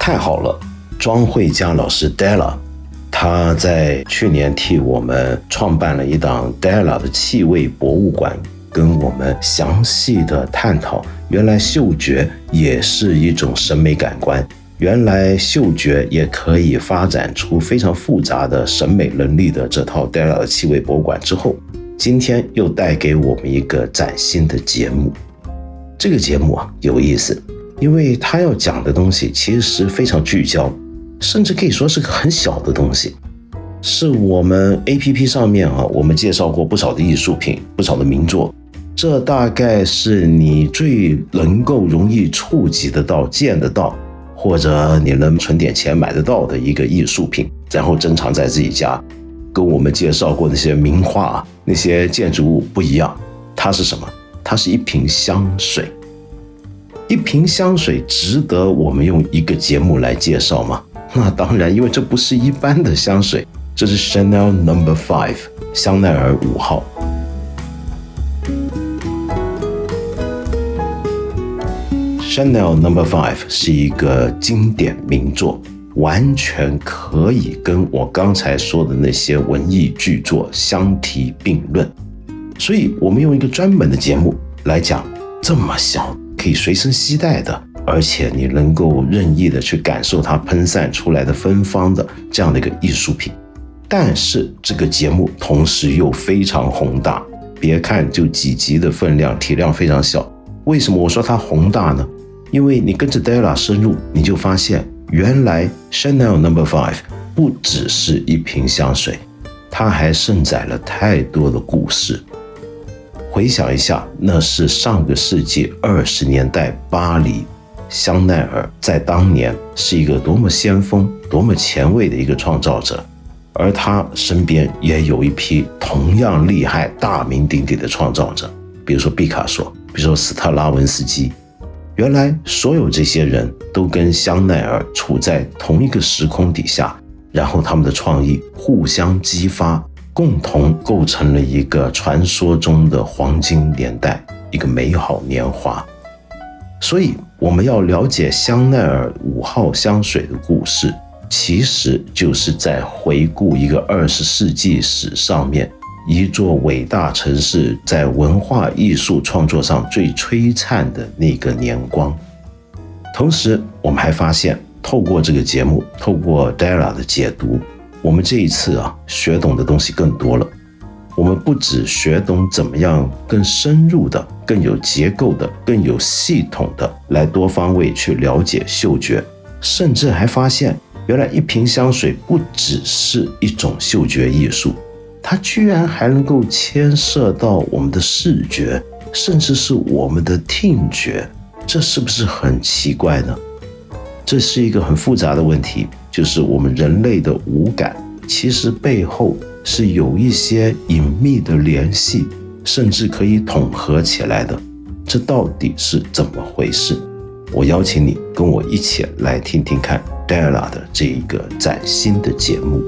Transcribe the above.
太好了，庄慧佳老师 Della，他在去年替我们创办了一档 Della 的气味博物馆，跟我们详细的探讨，原来嗅觉也是一种审美感官，原来嗅觉也可以发展出非常复杂的审美能力的这套 Della 的气味博物馆之后，今天又带给我们一个崭新的节目。这个节目啊有意思。因为他要讲的东西其实非常聚焦，甚至可以说是个很小的东西，是我们 A P P 上面啊，我们介绍过不少的艺术品，不少的名作，这大概是你最能够容易触及得到、见得到，或者你能存点钱买得到的一个艺术品，然后珍藏在自己家。跟我们介绍过那些名画、那些建筑物不一样，它是什么？它是一瓶香水。一瓶香水值得我们用一个节目来介绍吗？那当然，因为这不是一般的香水，这是 Chanel Number Five 香奈儿五号。Chanel Number Five 是一个经典名作，完全可以跟我刚才说的那些文艺巨作相提并论。所以，我们用一个专门的节目来讲这么小。可以随身携带的，而且你能够任意的去感受它喷散出来的芬芳的这样的一个艺术品。但是这个节目同时又非常宏大，别看就几集的分量，体量非常小。为什么我说它宏大呢？因为你跟着 Della 深入，你就发现原来 Chanel Number Five 不只是一瓶香水，它还盛载了太多的故事。回想一下，那是上个世纪二十年代巴黎，香奈儿在当年是一个多么先锋、多么前卫的一个创造者，而他身边也有一批同样厉害、大名鼎鼎的创造者，比如说毕卡索，比如说斯特拉文斯基。原来所有这些人都跟香奈儿处在同一个时空底下，然后他们的创意互相激发。共同构成了一个传说中的黄金年代，一个美好年华。所以，我们要了解香奈儿五号香水的故事，其实就是在回顾一个二十世纪史上面一座伟大城市在文化艺术创作上最璀璨的那个年光。同时，我们还发现，透过这个节目，透过 Dara 的解读。我们这一次啊，学懂的东西更多了。我们不只学懂怎么样更深入的、更有结构的、更有系统的来多方位去了解嗅觉，甚至还发现，原来一瓶香水不只是一种嗅觉艺术，它居然还能够牵涉到我们的视觉，甚至是我们的听觉。这是不是很奇怪呢？这是一个很复杂的问题。就是我们人类的五感，其实背后是有一些隐秘的联系，甚至可以统合起来的。这到底是怎么回事？我邀请你跟我一起来听听看 Della 的这一个崭新的节目。